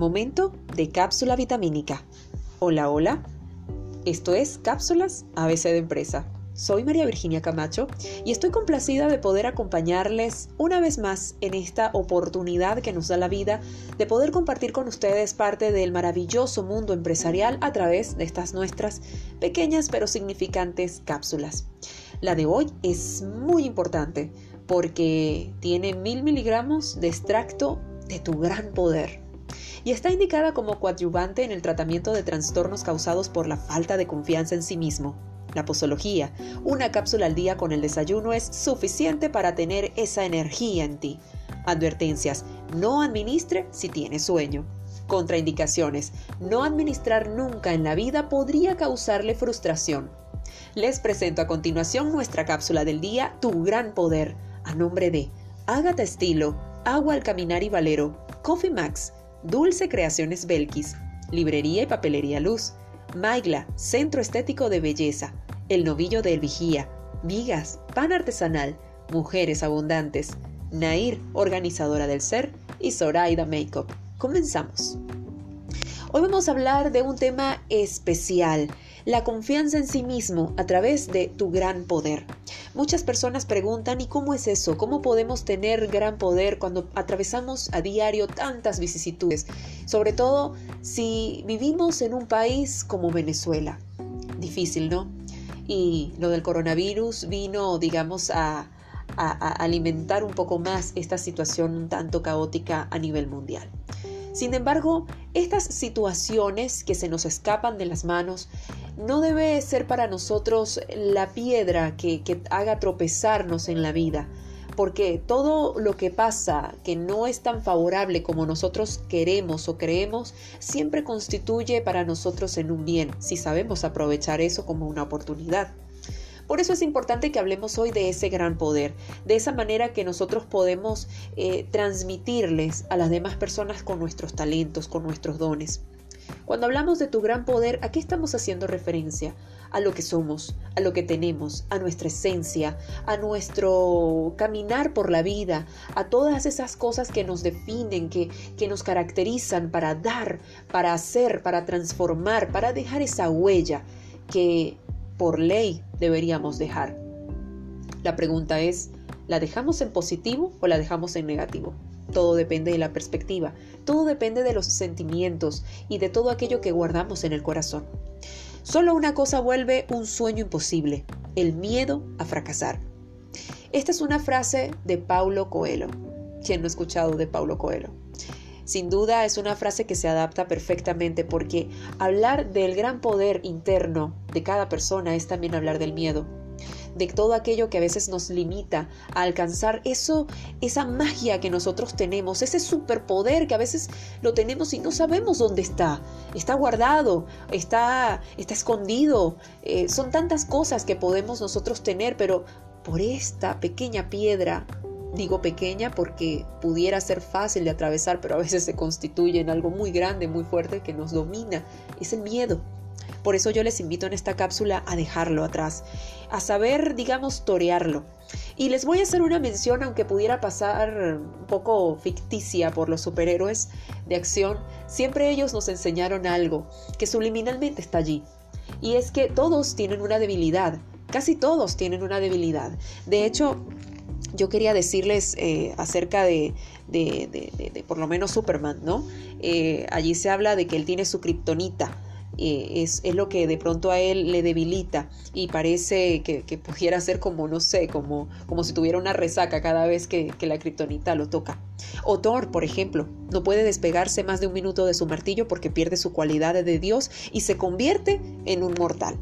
Momento de cápsula vitamínica. Hola, hola. Esto es Cápsulas ABC de Empresa. Soy María Virginia Camacho y estoy complacida de poder acompañarles una vez más en esta oportunidad que nos da la vida de poder compartir con ustedes parte del maravilloso mundo empresarial a través de estas nuestras pequeñas pero significantes cápsulas. La de hoy es muy importante porque tiene mil miligramos de extracto de tu gran poder y está indicada como coadyuvante en el tratamiento de trastornos causados por la falta de confianza en sí mismo. La posología, una cápsula al día con el desayuno es suficiente para tener esa energía en ti. Advertencias, no administre si tiene sueño. Contraindicaciones, no administrar nunca en la vida podría causarle frustración. Les presento a continuación nuestra cápsula del día, Tu Gran Poder, a nombre de Ágata Estilo, Agua al Caminar y Valero, Coffee Max, Dulce Creaciones Belkis, Librería y Papelería Luz, Maigla, Centro Estético de Belleza, El Novillo de El Vigía, Vigas, Pan Artesanal, Mujeres Abundantes, Nair, Organizadora del Ser y Zoraida Makeup. Comenzamos. Hoy vamos a hablar de un tema especial, la confianza en sí mismo a través de tu gran poder. Muchas personas preguntan, ¿y cómo es eso? ¿Cómo podemos tener gran poder cuando atravesamos a diario tantas vicisitudes? Sobre todo si vivimos en un país como Venezuela. Difícil, ¿no? Y lo del coronavirus vino, digamos, a, alimentar un poco más esta situación un tanto caótica a nivel mundial. Sin embargo, estas situaciones que se nos escapan de las manos no debe ser para nosotros la piedra que, haga tropezarnos en la vida, porque todo lo que pasa que no es tan favorable como nosotros queremos o creemos, siempre constituye para nosotros en un bien, si sabemos aprovechar eso como una oportunidad. Por eso es importante que hablemos hoy de ese gran poder, de esa manera que nosotros podemos eh, transmitirles a las demás personas con nuestros talentos, con nuestros dones. Cuando hablamos de tu gran poder, ¿a qué estamos haciendo referencia? A lo que somos, a lo que tenemos, a nuestra esencia, a nuestro caminar por la vida, a todas esas cosas que nos definen, que, que nos caracterizan para dar, para hacer, para transformar, para dejar esa huella que por ley deberíamos dejar. La pregunta es, ¿la dejamos en positivo o la dejamos en negativo? Todo depende de la perspectiva, todo depende de los sentimientos y de todo aquello que guardamos en el corazón. Solo una cosa vuelve un sueño imposible, el miedo a fracasar. Esta es una frase de Paulo Coelho. ¿Quién no ha escuchado de Paulo Coelho? Sin duda es una frase que se adapta perfectamente porque hablar del gran poder interno de cada persona es también hablar del miedo, de todo aquello que a veces nos limita a alcanzar eso, esa magia que nosotros tenemos, ese superpoder que a veces lo tenemos y no sabemos dónde está. Está guardado, está, está escondido. Eh, son tantas cosas que podemos nosotros tener, pero por esta pequeña piedra Digo pequeña porque pudiera ser fácil de atravesar, pero a veces se constituye en algo muy grande, muy fuerte que nos domina. Es el miedo. Por eso yo les invito en esta cápsula a dejarlo atrás, a saber, digamos, torearlo. Y les voy a hacer una mención, aunque pudiera pasar un poco ficticia por los superhéroes de acción, siempre ellos nos enseñaron algo que subliminalmente está allí. Y es que todos tienen una debilidad, casi todos tienen una debilidad. De hecho, yo quería decirles eh, acerca de, de, por lo menos Superman, ¿no? Eh, allí se habla de que él tiene su kriptonita. Eh, es, lo que de pronto a él le debilita y parece que, pudiera ser como, no sé, como, como si tuviera una resaca cada vez que, que la kriptonita lo toca. O Thor, por ejemplo, no puede despegarse más de un minuto de su martillo porque pierde su cualidad de Dios y se convierte en un mortal.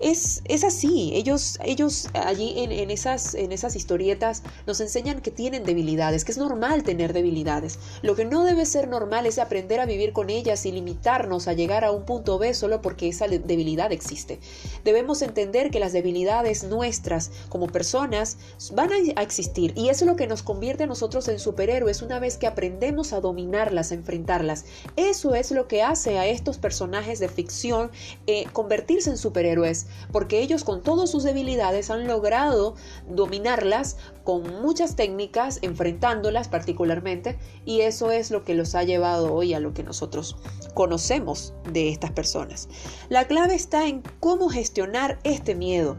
Es, así, ellos, ellos allí en, esas, en esas historietas nos enseñan que tienen debilidades, que es normal tener debilidades. Lo que no debe ser normal es aprender a vivir con ellas y limitarnos a llegar a un punto B solo porque esa debilidad existe. Debemos entender que las debilidades nuestras como personas van a existir y eso es lo que nos convierte a nosotros en superhéroes una vez que aprendemos a dominarlas, a enfrentarlas. Eso es lo que hace a estos personajes de ficción eh, convertirse en superhéroes porque ellos con todas sus debilidades han logrado dominarlas con muchas técnicas, enfrentándolas particularmente, y eso es lo que los ha llevado hoy a lo que nosotros conocemos de estas personas. La clave está en cómo gestionar este miedo.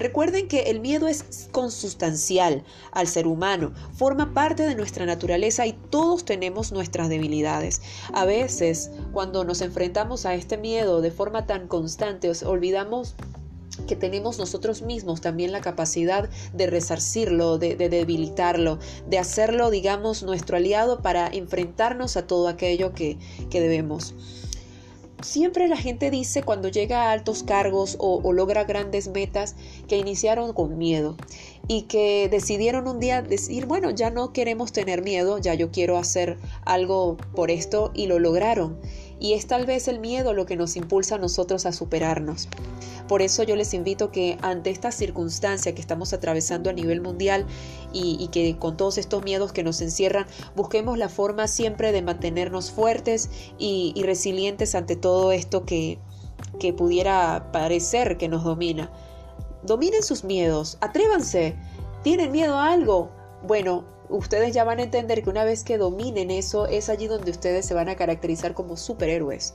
Recuerden que el miedo es consustancial al ser humano, forma parte de nuestra naturaleza y todos tenemos nuestras debilidades. A veces, cuando nos enfrentamos a este miedo de forma tan constante, olvidamos que tenemos nosotros mismos también la capacidad de resarcirlo, de, debilitarlo, de hacerlo, digamos, nuestro aliado para enfrentarnos a todo aquello que, que debemos. Siempre la gente dice cuando llega a altos cargos o, logra grandes metas que iniciaron con miedo y que decidieron un día decir, bueno, ya no queremos tener miedo, ya yo quiero hacer algo por esto y lo lograron. Y es tal vez el miedo lo que nos impulsa a nosotros a superarnos. Por eso yo les invito que ante esta circunstancia que estamos atravesando a nivel mundial y, que con todos estos miedos que nos encierran, busquemos la forma siempre de mantenernos fuertes y, resilientes ante todo esto que, que pudiera parecer que nos domina. Dominen sus miedos, atrévanse. ¿Tienen miedo a algo? Bueno, ustedes ya van a entender que una vez que dominen eso, es allí donde ustedes se van a caracterizar como superhéroes.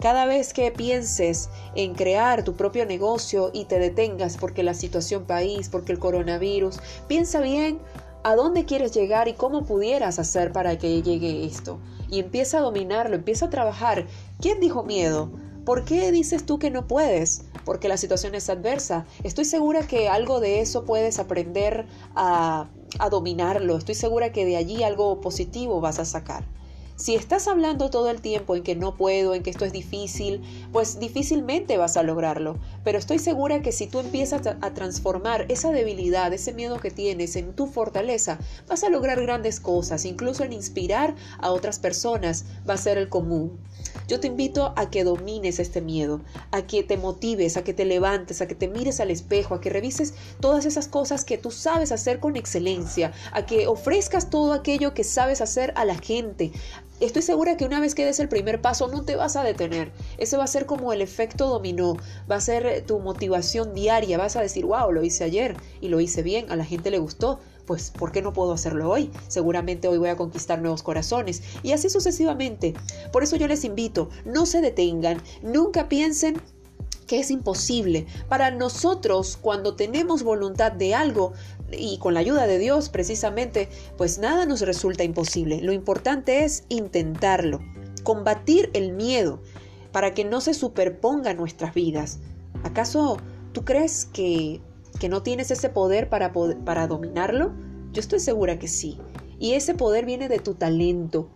Cada vez que pienses en crear tu propio negocio y te detengas porque la situación país, porque el coronavirus, piensa bien a dónde quieres llegar y cómo pudieras hacer para que llegue esto. Y empieza a dominarlo, empieza a trabajar. ¿Quién dijo miedo? ¿Por qué dices tú que no puedes? Porque la situación es adversa. Estoy segura que algo de eso puedes aprender a a dominarlo. Estoy segura que de allí algo positivo vas a sacar. Si estás hablando todo el tiempo en que no puedo, en que esto es difícil, pues difícilmente vas a lograrlo. Pero estoy segura que si tú empiezas a, transformar esa debilidad, ese miedo que tienes en tu fortaleza, vas a lograr grandes cosas, incluso en inspirar a otras personas va a ser el común. Yo te invito a que domines este miedo, a que te motives, a que te levantes, a que te mires al espejo, a que revises todas esas cosas que tú sabes hacer con excelencia, a que ofrezcas todo aquello que sabes hacer a la gente, Estoy segura que una vez que des el primer paso no te vas a detener. Ese va a ser como el efecto dominó, va a ser tu motivación diaria, vas a decir, wow, lo hice ayer y lo hice bien, a la gente le gustó, pues ¿por qué no puedo hacerlo hoy? Seguramente hoy voy a conquistar nuevos corazones y así sucesivamente. Por eso yo les invito, no se detengan, nunca piensen que es imposible. Para nosotros, cuando tenemos voluntad de algo, y con la ayuda de Dios precisamente, pues nada nos resulta imposible. Lo importante es intentarlo, combatir el miedo para que no se superponga nuestras vidas. ¿Acaso tú crees que, que no tienes ese poder para, para dominarlo? Yo estoy segura que sí. Y ese poder viene de tu talento.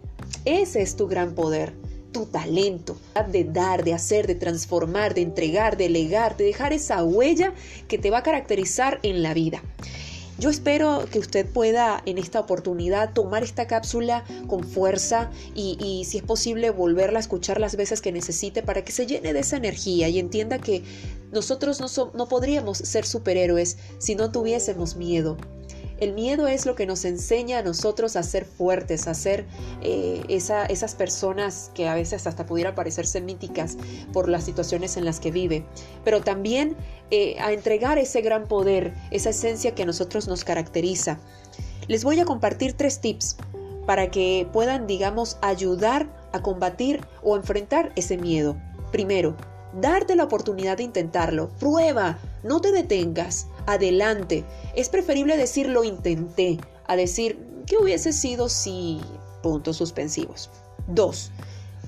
Ese es tu gran poder tu talento, de dar, de hacer, de transformar, de entregar, de legar, de dejar esa huella que te va a caracterizar en la vida. Yo espero que usted pueda en esta oportunidad tomar esta cápsula con fuerza y, si es posible volverla a escuchar las veces que necesite para que se llene de esa energía y entienda que nosotros no, no podríamos ser superhéroes si no tuviésemos miedo. El miedo es lo que nos enseña a nosotros a ser fuertes, a ser eh, esas personas que a veces hasta pudieran parecerse míticas por las situaciones en las que vive, pero también eh, a entregar ese gran poder, esa esencia que a nosotros nos caracteriza. Les voy a compartir tres tips para que puedan, digamos, ayudar a combatir o enfrentar ese miedo. Primero, darte la oportunidad de intentarlo. Prueba, no te detengas, adelante. Es preferible decir lo intenté a decir qué hubiese sido si... puntos suspensivos. 2.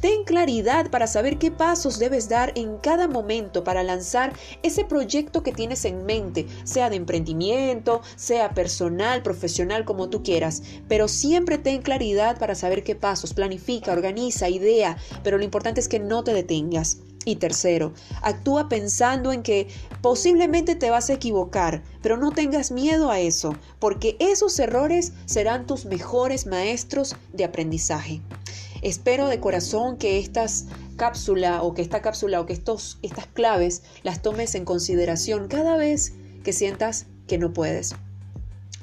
Ten claridad para saber qué pasos debes dar en cada momento para lanzar ese proyecto que tienes en mente, sea de emprendimiento, sea personal, profesional, como tú quieras. Pero siempre ten claridad para saber qué pasos, planifica, organiza, idea, pero lo importante es que no te detengas. Y tercero, actúa pensando en que posiblemente te vas a equivocar, pero no tengas miedo a eso, porque esos errores serán tus mejores maestros de aprendizaje. Espero de corazón que estas cápsula o que esta cápsula o que estos, estas claves las tomes en consideración cada vez que sientas que no puedes.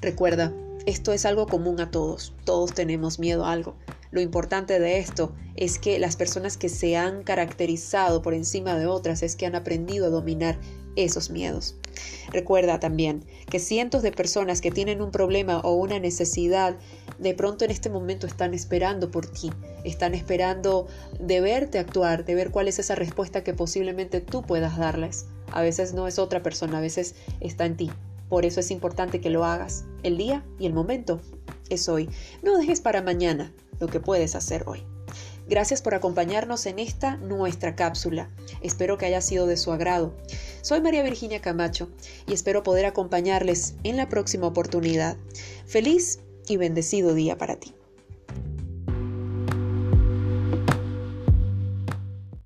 Recuerda, esto es algo común a todos, todos tenemos miedo a algo. Lo importante de esto es que las personas que se han caracterizado por encima de otras es que han aprendido a dominar esos miedos. Recuerda también que cientos de personas que tienen un problema o una necesidad de pronto en este momento están esperando por ti, están esperando de verte actuar, de ver cuál es esa respuesta que posiblemente tú puedas darles. A veces no es otra persona, a veces está en ti. Por eso es importante que lo hagas. El día y el momento es hoy. No dejes para mañana lo que puedes hacer hoy. Gracias por acompañarnos en esta nuestra cápsula. Espero que haya sido de su agrado. Soy María Virginia Camacho y espero poder acompañarles en la próxima oportunidad. Feliz y bendecido día para ti.